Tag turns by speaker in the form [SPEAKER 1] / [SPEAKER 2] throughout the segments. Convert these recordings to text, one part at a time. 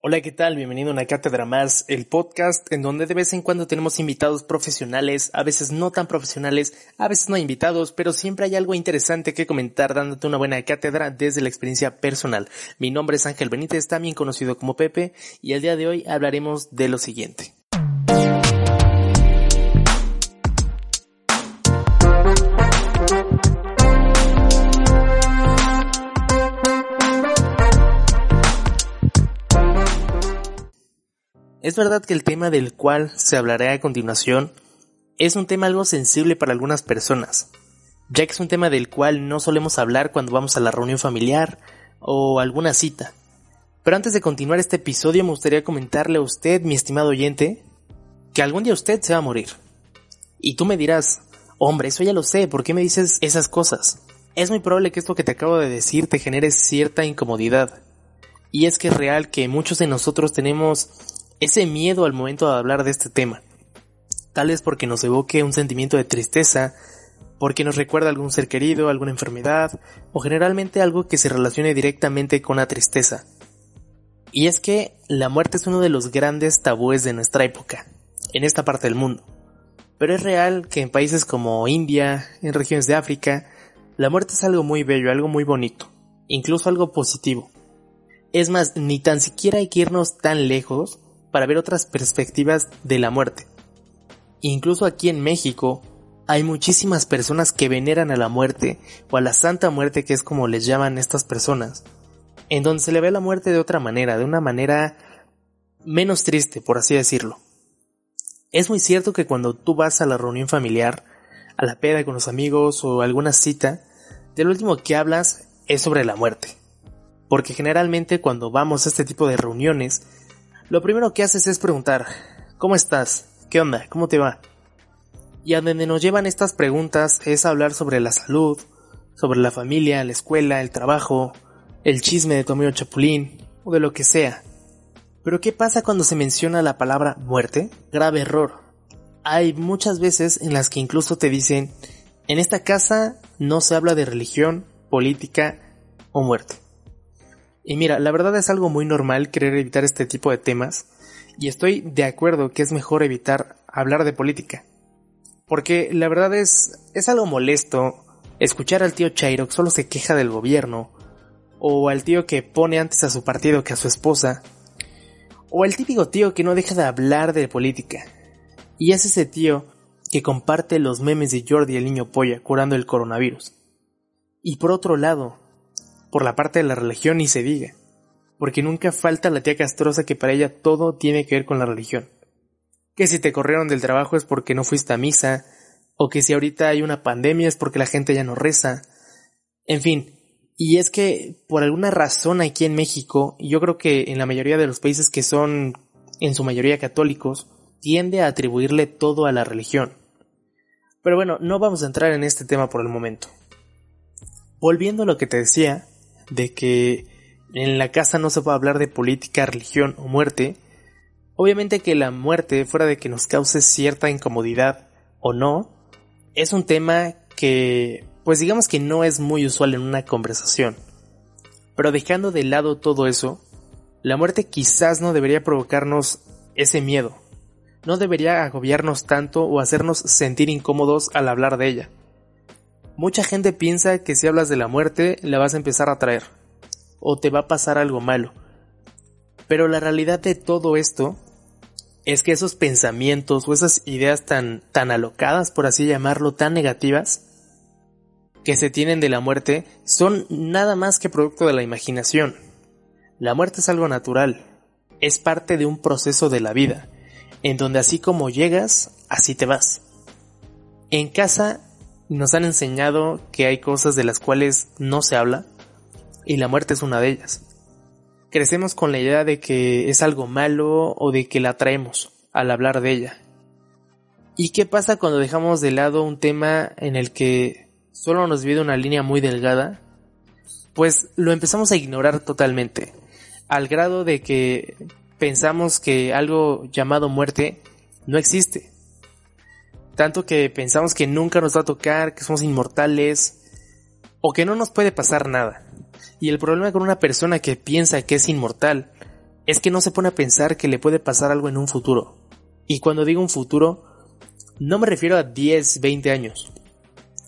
[SPEAKER 1] Hola, ¿qué tal? Bienvenido a una cátedra más, el podcast en donde de vez en cuando tenemos invitados profesionales, a veces no tan profesionales, a veces no invitados, pero siempre hay algo interesante que comentar dándote una buena cátedra desde la experiencia personal. Mi nombre es Ángel Benítez, también conocido como Pepe, y el día de hoy hablaremos de lo siguiente. Es verdad que el tema del cual se hablará a continuación es un tema algo sensible para algunas personas, ya que es un tema del cual no solemos hablar cuando vamos a la reunión familiar o alguna cita. Pero antes de continuar este episodio me gustaría comentarle a usted, mi estimado oyente, que algún día usted se va a morir. Y tú me dirás, hombre, eso ya lo sé, ¿por qué me dices esas cosas? Es muy probable que esto que te acabo de decir te genere cierta incomodidad. Y es que es real que muchos de nosotros tenemos ese miedo al momento de hablar de este tema. Tal vez porque nos evoque un sentimiento de tristeza, porque nos recuerda algún ser querido, alguna enfermedad, o generalmente algo que se relacione directamente con la tristeza. Y es que la muerte es uno de los grandes tabúes de nuestra época, en esta parte del mundo. Pero es real que en países como India, en regiones de África, la muerte es algo muy bello, algo muy bonito, incluso algo positivo. Es más, ni tan siquiera hay que irnos tan lejos para ver otras perspectivas de la muerte. Incluso aquí en México hay muchísimas personas que veneran a la muerte o a la Santa Muerte que es como les llaman estas personas, en donde se le ve la muerte de otra manera, de una manera menos triste, por así decirlo. Es muy cierto que cuando tú vas a la reunión familiar, a la peda con los amigos o alguna cita, de lo último que hablas es sobre la muerte. Porque generalmente cuando vamos a este tipo de reuniones, lo primero que haces es preguntar, ¿cómo estás? ¿Qué onda? ¿Cómo te va? Y a donde nos llevan estas preguntas es hablar sobre la salud, sobre la familia, la escuela, el trabajo, el chisme de tu Chapulín, o de lo que sea. Pero ¿qué pasa cuando se menciona la palabra muerte? Grave error. Hay muchas veces en las que incluso te dicen, en esta casa no se habla de religión, política o muerte. Y mira, la verdad es algo muy normal querer evitar este tipo de temas, y estoy de acuerdo que es mejor evitar hablar de política. Porque la verdad es, es algo molesto escuchar al tío Chairo que solo se queja del gobierno, o al tío que pone antes a su partido que a su esposa, o el típico tío que no deja de hablar de política. Y es ese tío que comparte los memes de Jordi el niño polla curando el coronavirus. Y por otro lado, por la parte de la religión ni se diga, porque nunca falta la tía castrosa que para ella todo tiene que ver con la religión. Que si te corrieron del trabajo es porque no fuiste a misa, o que si ahorita hay una pandemia es porque la gente ya no reza. En fin, y es que por alguna razón aquí en México, yo creo que en la mayoría de los países que son en su mayoría católicos, tiende a atribuirle todo a la religión. Pero bueno, no vamos a entrar en este tema por el momento. Volviendo a lo que te decía, de que en la casa no se puede hablar de política, religión o muerte, obviamente que la muerte, fuera de que nos cause cierta incomodidad o no, es un tema que, pues digamos que no es muy usual en una conversación. Pero dejando de lado todo eso, la muerte quizás no debería provocarnos ese miedo. No debería agobiarnos tanto o hacernos sentir incómodos al hablar de ella. Mucha gente piensa que si hablas de la muerte la vas a empezar a traer, o te va a pasar algo malo. Pero la realidad de todo esto es que esos pensamientos o esas ideas tan, tan alocadas, por así llamarlo, tan negativas, que se tienen de la muerte, son nada más que producto de la imaginación. La muerte es algo natural, es parte de un proceso de la vida, en donde así como llegas, así te vas. En casa nos han enseñado que hay cosas de las cuales no se habla y la muerte es una de ellas. Crecemos con la idea de que es algo malo o de que la traemos al hablar de ella. ¿Y qué pasa cuando dejamos de lado un tema en el que solo nos vive una línea muy delgada? Pues lo empezamos a ignorar totalmente, al grado de que pensamos que algo llamado muerte no existe tanto que pensamos que nunca nos va a tocar, que somos inmortales o que no nos puede pasar nada. Y el problema con una persona que piensa que es inmortal es que no se pone a pensar que le puede pasar algo en un futuro. Y cuando digo un futuro, no me refiero a 10, 20 años.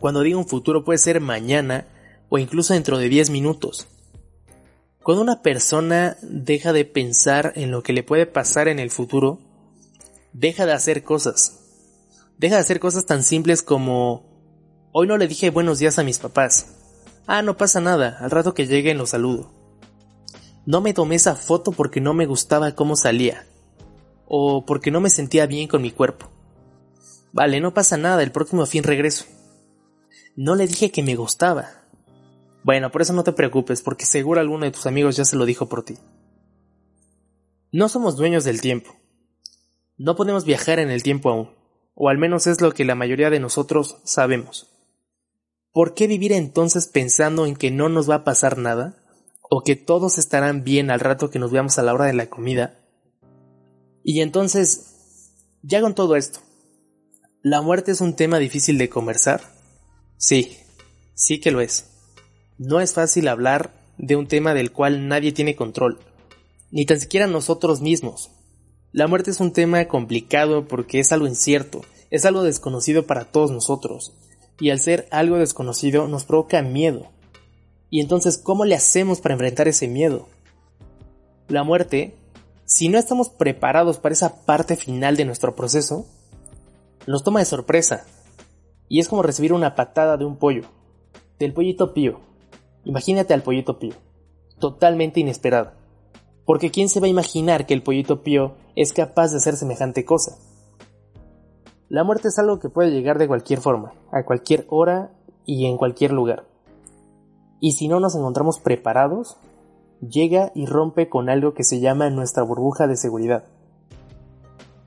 [SPEAKER 1] Cuando digo un futuro puede ser mañana o incluso dentro de 10 minutos. Cuando una persona deja de pensar en lo que le puede pasar en el futuro, deja de hacer cosas. Deja de hacer cosas tan simples como hoy no le dije buenos días a mis papás. Ah, no pasa nada, al rato que lleguen lo saludo. No me tomé esa foto porque no me gustaba cómo salía. O porque no me sentía bien con mi cuerpo. Vale, no pasa nada, el próximo fin regreso. No le dije que me gustaba. Bueno, por eso no te preocupes, porque seguro alguno de tus amigos ya se lo dijo por ti. No somos dueños del tiempo. No podemos viajar en el tiempo aún, o al menos es lo que la mayoría de nosotros sabemos. ¿Por qué vivir entonces pensando en que no nos va a pasar nada? ¿O que todos estarán bien al rato que nos veamos a la hora de la comida? Y entonces, ya con todo esto, ¿la muerte es un tema difícil de conversar? Sí, sí que lo es. No es fácil hablar de un tema del cual nadie tiene control, ni tan siquiera nosotros mismos. La muerte es un tema complicado porque es algo incierto, es algo desconocido para todos nosotros, y al ser algo desconocido nos provoca miedo. Y entonces, ¿cómo le hacemos para enfrentar ese miedo? La muerte, si no estamos preparados para esa parte final de nuestro proceso, nos toma de sorpresa. Y es como recibir una patada de un pollo, del pollito pío. Imagínate al pollito pío. Totalmente inesperado. Porque ¿quién se va a imaginar que el pollito pío es capaz de hacer semejante cosa? La muerte es algo que puede llegar de cualquier forma, a cualquier hora y en cualquier lugar. Y si no nos encontramos preparados, llega y rompe con algo que se llama nuestra burbuja de seguridad.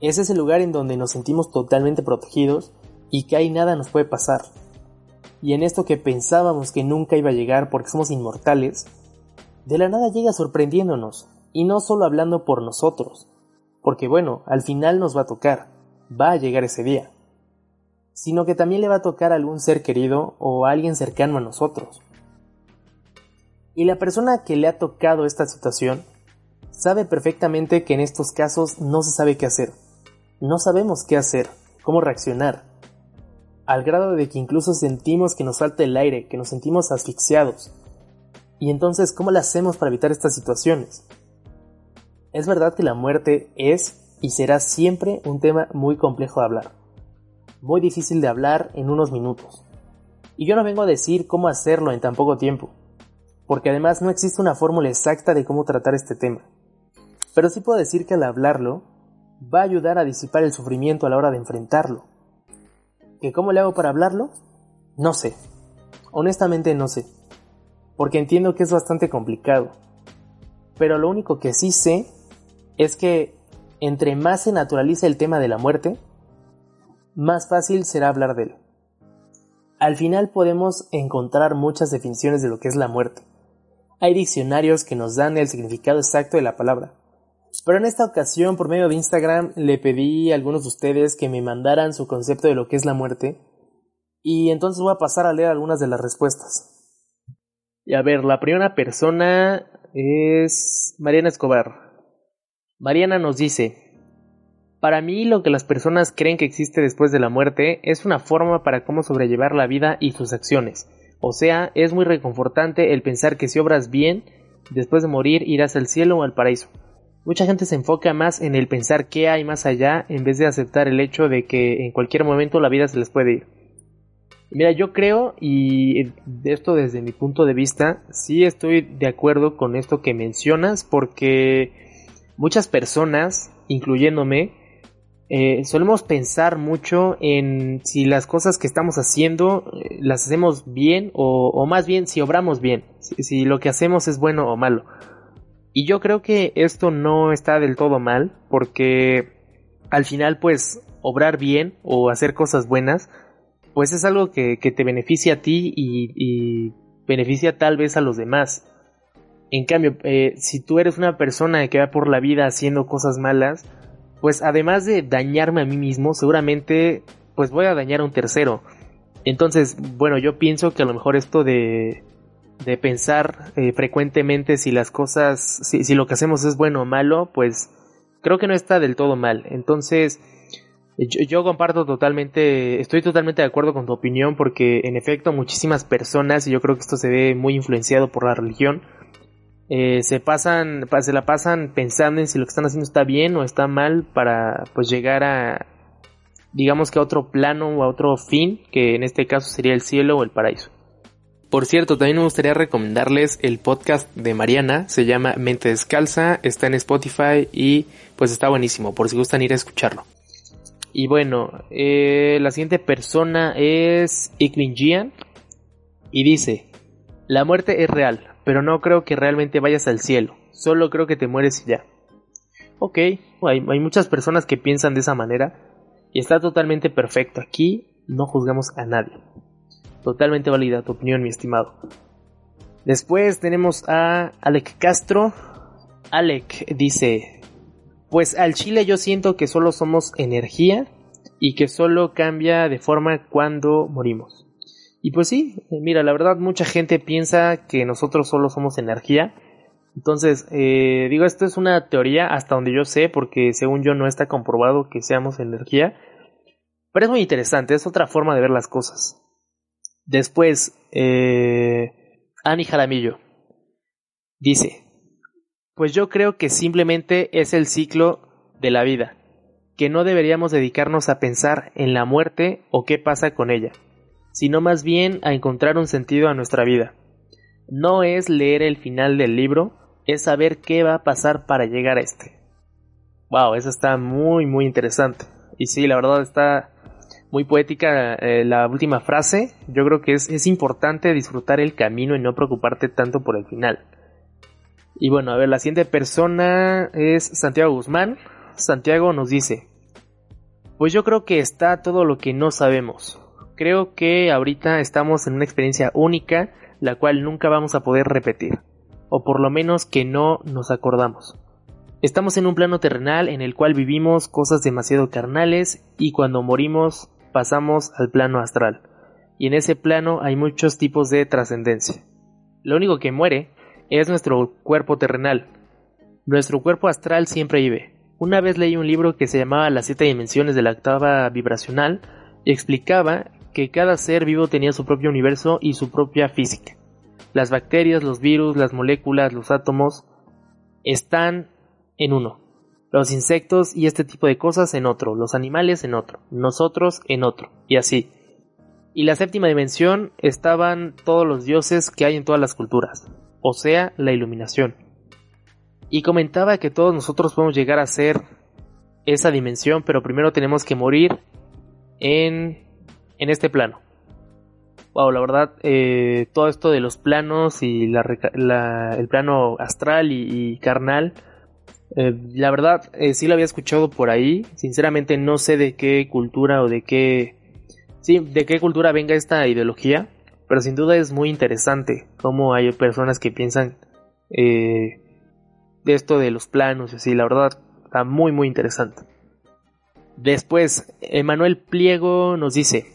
[SPEAKER 1] Ese es el lugar en donde nos sentimos totalmente protegidos y que ahí nada nos puede pasar y en esto que pensábamos que nunca iba a llegar porque somos inmortales, de la nada llega sorprendiéndonos, y no solo hablando por nosotros, porque bueno, al final nos va a tocar, va a llegar ese día, sino que también le va a tocar a algún ser querido o a alguien cercano a nosotros. Y la persona que le ha tocado esta situación sabe perfectamente que en estos casos no se sabe qué hacer, no sabemos qué hacer, cómo reaccionar, al grado de que incluso sentimos que nos falta el aire, que nos sentimos asfixiados. Y entonces, ¿cómo le hacemos para evitar estas situaciones? Es verdad que la muerte es y será siempre un tema muy complejo de hablar, muy difícil de hablar en unos minutos. Y yo no vengo a decir cómo hacerlo en tan poco tiempo, porque además no existe una fórmula exacta de cómo tratar este tema. Pero sí puedo decir que al hablarlo, va a ayudar a disipar el sufrimiento a la hora de enfrentarlo ¿Que cómo le hago para hablarlo? No sé. Honestamente no sé. Porque entiendo que es bastante complicado. Pero lo único que sí sé es que entre más se naturaliza el tema de la muerte, más fácil será hablar de él. Al final podemos encontrar muchas definiciones de lo que es la muerte. Hay diccionarios que nos dan el significado exacto de la palabra. Pero en esta ocasión, por medio de Instagram, le pedí a algunos de ustedes que me mandaran su concepto de lo que es la muerte. Y entonces voy a pasar a leer algunas de las respuestas. Y a ver, la primera persona es Mariana Escobar. Mariana nos dice, para mí lo que las personas creen que existe después de la muerte es una forma para cómo sobrellevar la vida y sus acciones. O sea, es muy reconfortante el pensar que si obras bien, después de morir irás al cielo o al paraíso. Mucha gente se enfoca más en el pensar qué hay más allá en vez de aceptar el hecho de que en cualquier momento la vida se les puede ir. Mira, yo creo, y esto desde mi punto de vista, sí estoy de acuerdo con esto que mencionas, porque muchas personas, incluyéndome, eh, solemos pensar mucho en si las cosas que estamos haciendo eh, las hacemos bien o, más bien si obramos bien, si lo que hacemos es bueno o malo. Y yo creo que esto no está del todo mal, porque al final, pues, obrar bien o hacer cosas buenas, pues es algo que, te beneficia a ti y, beneficia tal vez a los demás. En cambio, eh, si tú eres una persona que va por la vida haciendo cosas malas, pues además de dañarme a mí mismo, seguramente pues voy a dañar a un tercero. Entonces, bueno, yo pienso que a lo mejor esto de de pensar eh, frecuentemente si las cosas, si, si lo que hacemos es bueno o malo, pues creo que no está del todo mal. Entonces, yo, comparto totalmente, estoy totalmente de acuerdo con tu opinión porque en efecto muchísimas personas, y yo creo que esto se ve muy influenciado por la religión, eh, se pasan, se la pasan pensando en si lo que están haciendo está bien o está mal para pues llegar a, digamos que a otro plano o a otro fin, que en este caso sería el cielo o el paraíso. Por cierto, también me gustaría recomendarles el podcast de Mariana, se llama Mente Descalza, está en Spotify y pues está buenísimo, por si gustan ir a escucharlo. Y bueno, eh, la siguiente persona es Ikmin Jian y dice, la muerte es real, pero no creo que realmente vayas al cielo, solo creo que te mueres y ya. Ok, hay, muchas personas que piensan de esa manera y está totalmente perfecto, aquí no juzgamos a nadie. Totalmente válida tu opinión, mi estimado. Después tenemos a Alec Castro. Alec dice, pues al chile yo siento que solo somos energía y que solo cambia de forma cuando morimos. Y pues sí, mira, la verdad mucha gente piensa que nosotros solo somos energía. Entonces, eh, digo, esto es una teoría hasta donde yo sé, porque según yo no está comprobado que seamos energía. Pero es muy interesante, es otra forma de ver las cosas. Después, eh, Ani Jaramillo dice, pues yo creo que simplemente es el ciclo de la vida, que no deberíamos dedicarnos a pensar en la muerte o qué pasa con ella, sino más bien a encontrar un sentido a nuestra vida. No es leer el final del libro, es saber qué va a pasar para llegar a este. Wow, eso está muy muy interesante. Y sí, la verdad está muy poética eh, la última frase. Yo creo que es, es importante disfrutar el camino y no preocuparte tanto por el final. Y bueno, a ver, la siguiente persona es Santiago Guzmán. Santiago nos dice, pues yo creo que está todo lo que no sabemos. Creo que ahorita estamos en una experiencia única, la cual nunca vamos a poder repetir, o por lo menos que no nos acordamos. Estamos en un plano terrenal en el cual vivimos cosas demasiado carnales y cuando morimos pasamos al plano astral. Y en ese plano hay muchos tipos de trascendencia. Lo único que muere es nuestro cuerpo terrenal. Nuestro cuerpo astral siempre vive. Una vez leí un libro que se llamaba Las siete dimensiones de la octava vibracional y explicaba que cada ser vivo tenía su propio universo y su propia física. Las bacterias, los virus, las moléculas, los átomos están en uno. Los insectos y este tipo de cosas en otro, los animales en otro, nosotros en otro, y así. Y la séptima dimensión estaban todos los dioses que hay en todas las culturas o sea, la iluminación. Y comentaba que todos nosotros podemos llegar a ser esa dimensión, pero primero tenemos que morir en, en este plano. Wow, la verdad, eh, todo esto de los planos y la, el plano astral y, carnal, eh, la verdad, eh, sí lo había escuchado por ahí. Sinceramente no sé de qué cultura o de qué... Sí, de qué cultura venga esta ideología. Pero sin duda es muy interesante cómo hay personas que piensan eh, de esto de los planos y así. La verdad está muy muy interesante. Después, Emanuel Pliego nos dice,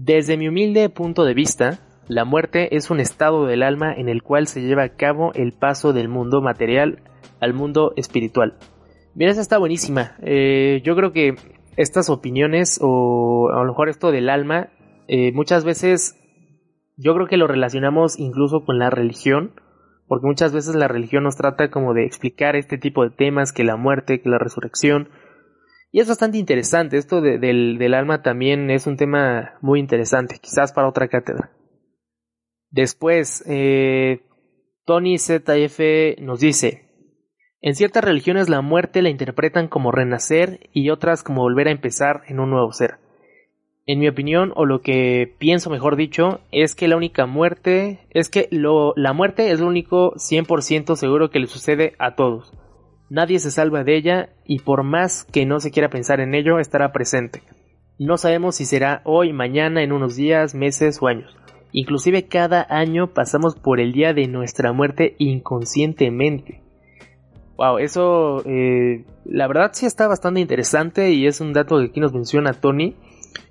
[SPEAKER 1] desde mi humilde punto de vista, la muerte es un estado del alma en el cual se lleva a cabo el paso del mundo material al mundo espiritual. Mira, esa está buenísima. Eh, yo creo que estas opiniones o a lo mejor esto del alma eh, muchas veces yo creo que lo relacionamos incluso con la religión, porque muchas veces la religión nos trata como de explicar este tipo de temas, que la muerte, que la resurrección. Y es bastante interesante, esto del, alma también es un tema muy interesante, quizás para otra cátedra. Después, eh, Tony ZF nos dice, en ciertas religiones la muerte la interpretan como renacer y otras como volver a empezar en un nuevo ser en mi opinión, o lo que pienso mejor dicho, es que la única muerte, es que lo, la muerte es lo único 100% seguro que le sucede a todos. Nadie se salva de ella y por más que no se quiera pensar en ello, estará presente. No sabemos si será hoy, mañana, en unos días, meses o años. Inclusive cada año pasamos por el día de nuestra muerte inconscientemente. Wow, eso eh, la verdad sí está bastante interesante y es un dato que aquí nos menciona Tony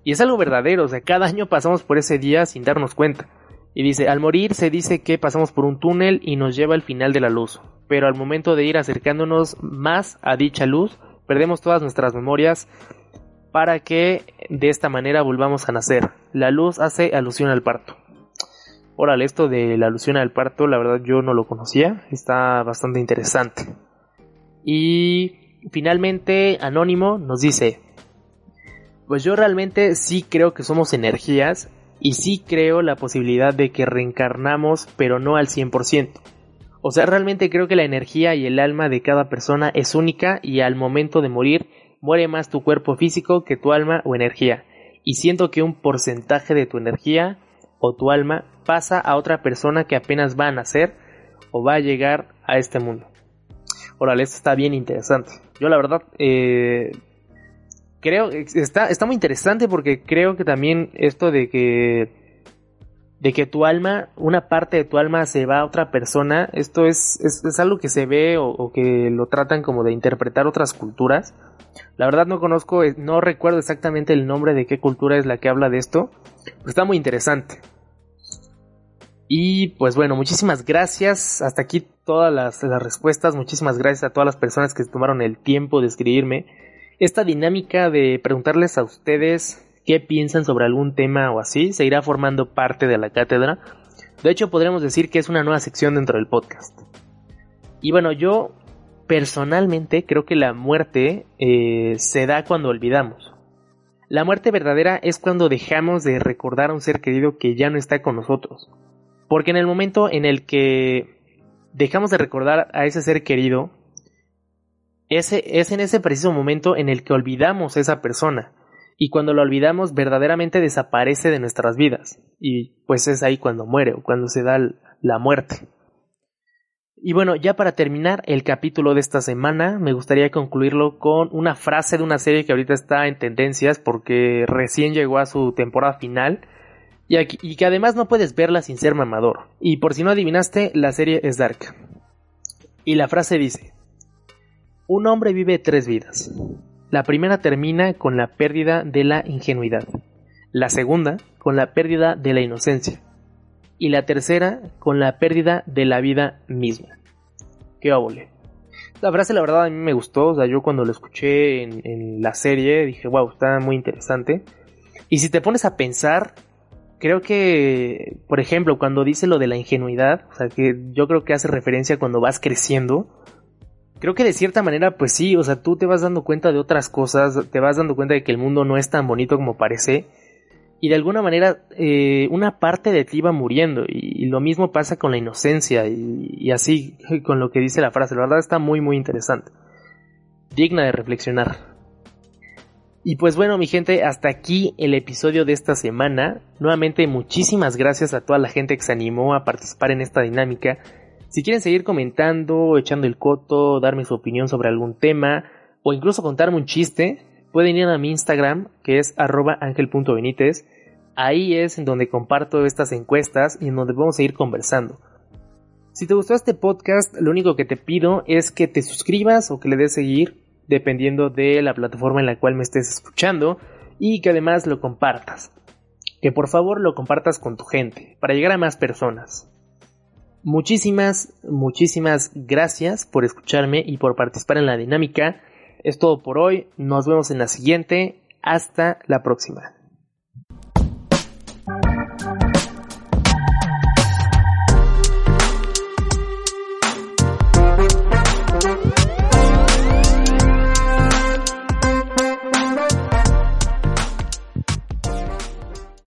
[SPEAKER 1] y es algo verdadero, o sea, cada año pasamos por ese día sin darnos cuenta. Y dice, al morir se dice que pasamos por un túnel y nos lleva al final de la luz, pero al momento de ir acercándonos más a dicha luz, perdemos todas nuestras memorias para que de esta manera volvamos a nacer. La luz hace alusión al parto. Órale, esto de la alusión al parto, la verdad yo no lo conocía, está bastante interesante. Y finalmente, Anónimo nos dice, pues yo realmente sí creo que somos energías y sí creo la posibilidad de que reencarnamos, pero no al 100%. O sea, realmente creo que la energía y el alma de cada persona es única y al momento de morir muere más tu cuerpo físico que tu alma o energía. Y siento que un porcentaje de tu energía o tu alma pasa a otra persona que apenas va a nacer o va a llegar a este mundo. Órale, esto está bien interesante. Yo la verdad eh, creo está está muy interesante porque creo que también esto de que de que tu alma, una parte de tu alma se va a otra persona, esto es, es, algo que se ve o, que lo tratan como de interpretar otras culturas. La verdad no conozco, eh, no recuerdo exactamente el nombre de qué cultura es la que habla de esto, pero está muy interesante. Y pues bueno, muchísimas gracias. Hasta aquí todas las, las respuestas. Muchísimas gracias a todas las personas que tomaron el tiempo de escribirme esta dinámica de preguntarles a ustedes qué piensan sobre algún tema o así se irá formando parte de la cátedra. De hecho, podríamos decir que es una nueva sección dentro del podcast. Y bueno, yo personalmente creo que la muerte eh, se da cuando olvidamos. La muerte verdadera es cuando dejamos de recordar a un ser querido que ya no está con nosotros. Porque en el momento en el que dejamos de recordar a ese ser querido, ese, es en ese preciso momento en el que olvidamos a esa persona. Y cuando lo olvidamos, verdaderamente desaparece de nuestras vidas. Y pues es ahí cuando muere o cuando se da la muerte. Y bueno, ya para terminar el capítulo de esta semana, me gustaría concluirlo con una frase de una serie que ahorita está en tendencias porque recién llegó a su temporada final y, y que además no puedes verla sin ser mamador. Y por si no adivinaste, la serie es Dark. Y la frase dice, un hombre vive tres vidas. La primera termina con la pérdida de la ingenuidad, la segunda con la pérdida de la inocencia y la tercera con la pérdida de la vida misma. Qué óvole. La frase la verdad a mí me gustó, o sea, yo cuando lo escuché en, la serie dije, wow, está muy interesante. Y si te pones a pensar, creo que, por ejemplo, cuando dice lo de la ingenuidad, o sea, que yo creo que hace referencia cuando vas creciendo, creo que de cierta manera, pues sí, o sea, tú te vas dando cuenta de otras cosas, te vas dando cuenta de que el mundo no es tan bonito como parece, y de alguna manera eh, una parte de ti va muriendo, y, lo mismo pasa con la inocencia, y, y, así con lo que dice la frase, la verdad está muy, muy interesante, digna de reflexionar. Y pues bueno, mi gente, hasta aquí el episodio de esta semana. Nuevamente, muchísimas gracias a toda la gente que se animó a participar en esta dinámica. Si quieren seguir comentando, echando el coto, darme su opinión sobre algún tema o incluso contarme un chiste, pueden ir a mi Instagram que es arroba. Ahí es en donde comparto estas encuestas y en donde vamos a ir conversando. Si te gustó este podcast, lo único que te pido es que te suscribas o que le des seguir, dependiendo de la plataforma en la cual me estés escuchando, y que además lo compartas. Que por favor lo compartas con tu gente, para llegar a más personas. Muchísimas, muchísimas gracias por escucharme y por participar en la dinámica. Es todo por hoy. Nos vemos en la siguiente. Hasta la próxima.